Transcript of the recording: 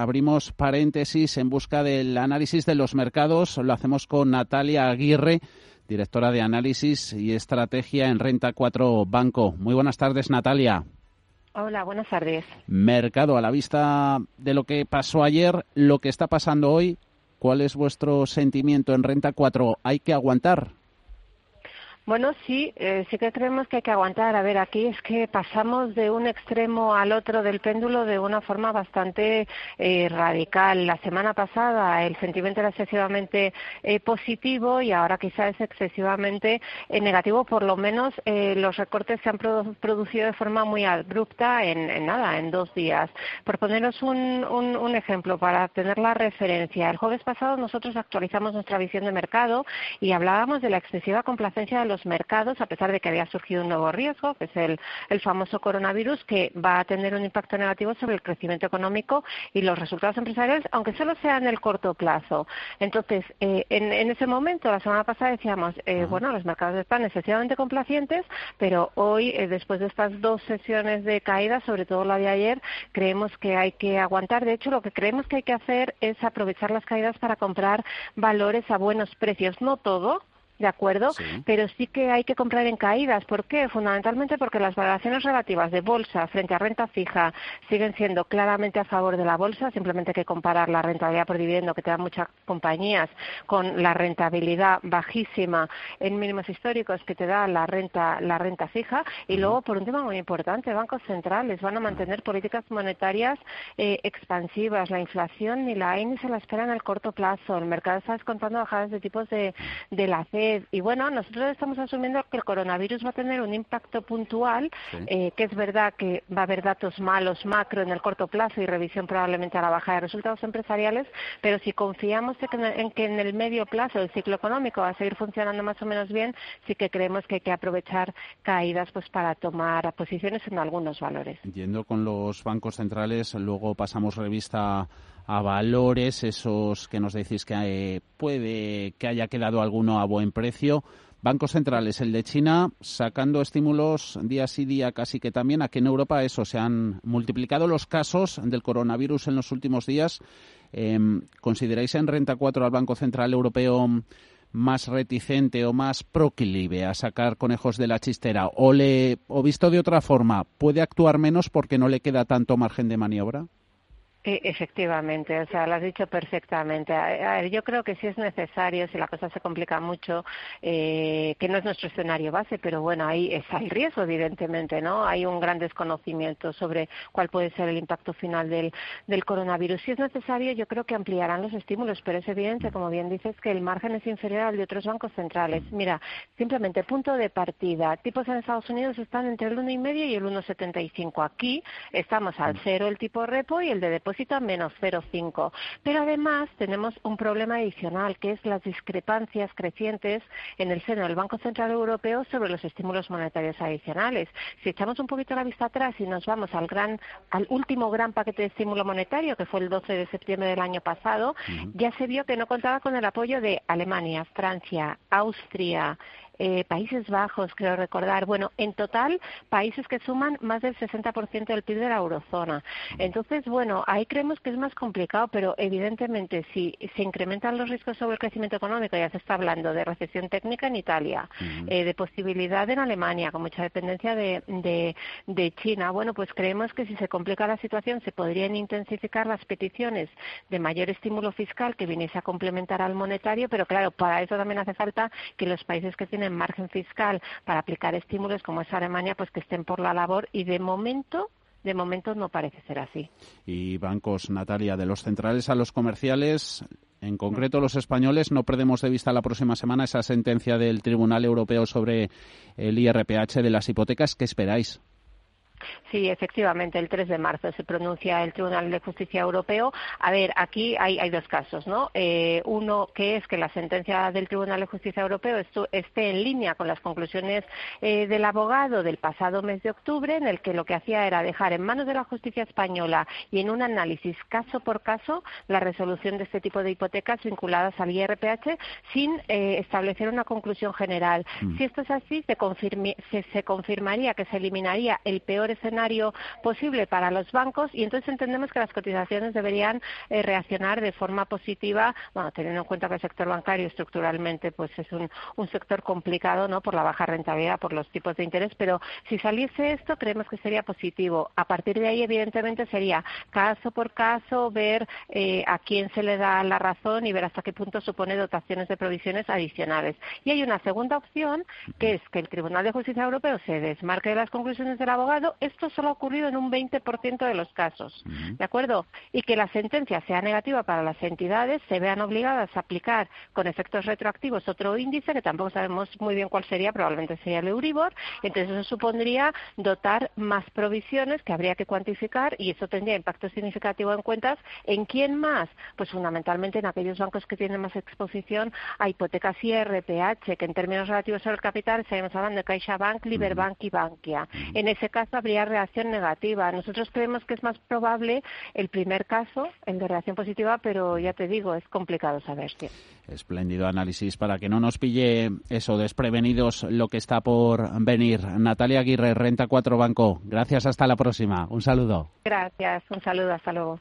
Abrimos paréntesis en busca del análisis de los mercados. Lo hacemos con Natalia Aguirre, directora de análisis y estrategia en Renta 4 Banco. Muy buenas tardes, Natalia. Hola, buenas tardes. Mercado, a la vista de lo que pasó ayer, lo que está pasando hoy, ¿cuál es vuestro sentimiento en Renta 4? ¿Hay que aguantar? Bueno, sí, eh, sí que creemos que hay que aguantar. A ver, aquí es que pasamos de un extremo al otro del péndulo de una forma bastante eh, radical. La semana pasada el sentimiento era excesivamente eh, positivo y ahora quizá es excesivamente negativo. Por lo menos los recortes se han producido de forma muy abrupta en, nada, en dos días. Por poneros un, un ejemplo para tener la referencia, el jueves pasado nosotros actualizamos nuestra visión de mercado y hablábamos de la excesiva complacencia de los mercados, a pesar de que había surgido un nuevo riesgo, que es el, famoso coronavirus, que va a tener un impacto negativo sobre el crecimiento económico y los resultados empresariales, aunque solo sea en el corto plazo. Entonces, eh, en, ese momento, la semana pasada decíamos, eh, bueno, los mercados están excesivamente complacientes, pero hoy, eh, después de estas dos sesiones de caída, sobre todo la de ayer, creemos que hay que aguantar. De hecho, lo que creemos que hay que hacer es aprovechar las caídas para comprar valores a buenos precios. No todo, ¿de acuerdo? Pero sí que hay que comprar en caídas. ¿Por qué? Fundamentalmente porque las valoraciones relativas de bolsa frente a renta fija siguen siendo claramente a favor de la bolsa. Simplemente hay que comparar la rentabilidad por dividendo que te dan muchas compañías con la rentabilidad bajísima en mínimos históricos que te da la renta, la renta fija. Y luego, por un tema muy importante, bancos centrales van a mantener políticas monetarias eh, expansivas. La inflación ni la hay ni se la espera en el corto plazo. El mercado está descontando bajadas de tipos de, de la C y bueno, nosotros estamos asumiendo que el coronavirus va a tener un impacto puntual, eh, que es verdad que va a haber datos malos macro en el corto plazo y revisión probablemente a la baja de resultados empresariales, pero si confiamos en que en el medio plazo el ciclo económico va a seguir funcionando más o menos bien, sí que creemos que hay que aprovechar caídas pues para tomar posiciones en algunos valores. Yendo con los bancos centrales, luego pasamos revista a valores, esos que nos decís que eh, puede que haya quedado alguno a buen precio. Bancos centrales, el de China, sacando estímulos día sí día casi que también. Aquí en Europa eso, se han multiplicado los casos del coronavirus en los últimos días. Em, ¿Consideráis en renta 4 al Banco Central Europeo más reticente o más proclive a sacar conejos de la chistera? O, le, o visto de otra forma, ¿puede actuar menos porque no le queda tanto margen de maniobra? E, efectivamente, o sea, lo has dicho perfectamente. yo creo que sí es necesario, si la cosa se complica mucho, eh, que no es nuestro escenario base, pero bueno, ahí está el riesgo, evidentemente, ¿no? Hay un gran desconocimiento sobre cuál puede ser el impacto final del, del coronavirus. Si es necesario, yo creo que ampliarán los estímulos, pero es evidente, como bien dices, que el margen es inferior al de otros bancos centrales. Mira, simplemente punto de partida. Tipos en Estados Unidos están entre el 1,5 y el 1,75. Aquí estamos al cero el tipo repo y el de depósito a menos 0,5. Pero además tenemos un problema adicional, que es las discrepancias crecientes en el seno del Banco Central Europeo sobre los estímulos monetarios adicionales. Si echamos un poquito la vista atrás y nos vamos al, gran, al último gran paquete de estímulo monetario, que fue el 12 de septiembre del año pasado, ya se vio que no contaba con el apoyo de Alemania, Francia, Austria, eh, Países Bajos, creo recordar. Bueno, en total, países que suman más del 60% del PIB de la eurozona. Entonces, bueno, ahí creemos que es más complicado, pero evidentemente si se incrementan los riesgos sobre el crecimiento económico, ya se está hablando de recesión técnica en Italia, eh, de posibilidad en Alemania, con mucha dependencia de, de, de China. Bueno, pues creemos que si se complica la situación, se podrían intensificar las peticiones de mayor estímulo fiscal que viniese a complementar al monetario, pero claro, para eso también hace falta que los países que tienen margen fiscal para aplicar estímulos como es Alemania, pues que estén por la labor y de momento de momento no parece ser así. Y bancos, Natalia, de los centrales a los comerciales, en concreto los españoles, no perdemos de vista la próxima semana esa sentencia del Tribunal Europeo sobre el IRPH de las hipotecas. ¿Qué esperáis? Sí, efectivamente, el 3 de marzo se pronuncia el Tribunal de Justicia Europeo. A ver, aquí hay, hay dos casos, ¿no? Eh, uno que es que la sentencia del Tribunal de Justicia Europeo esté en línea con las conclusiones eh, del abogado del pasado mes de octubre, en el que lo que hacía era dejar en manos de la justicia española y en un análisis caso por caso la resolución de este tipo de hipotecas vinculadas al IRPH sin eh, establecer una conclusión general. Mm. Si esto es así, se, se confirmaría que se eliminaría el peor escenario posible para los bancos y entonces entendemos que las cotizaciones deberían eh, reaccionar de forma positiva, bueno, teniendo en cuenta que el sector bancario estructuralmente pues es un, un sector complicado, ¿no? Por la baja rentabilidad, por los tipos de interés, pero si saliese esto creemos que sería positivo. A partir de ahí, evidentemente, sería caso por caso ver eh, a quién se le da la razón y ver hasta qué punto supone dotaciones de provisiones adicionales. Y hay una segunda opción, que es que el Tribunal de Justicia Europeo se desmarque de las conclusiones del abogado. Esto solo ha ocurrido en un 20% de los casos, ¿de acuerdo? Y que la sentencia sea negativa para las entidades, se vean obligadas a aplicar con efectos retroactivos otro índice, que tampoco sabemos muy bien cuál sería, probablemente sería el Euribor. Entonces eso supondría dotar más provisiones que habría que cuantificar y eso tendría impacto significativo en cuentas. ¿En quién más? Pues fundamentalmente en aquellos bancos que tienen más exposición a hipotecas IRPH, que en términos relativos al capital estaríamos hablando de CaixaBank, Liberbank y Bankia. En ese caso habría reacción negativa. Nosotros creemos que es más probable el primer caso, el de reacción positiva, pero ya te digo, es complicado saber. si. Espléndido análisis para que no nos pille eso desprevenidos lo que está por venir. Natalia Aguirre, Renta 4 Banco. Gracias, hasta la próxima. Un saludo. Gracias, un saludo, hasta luego.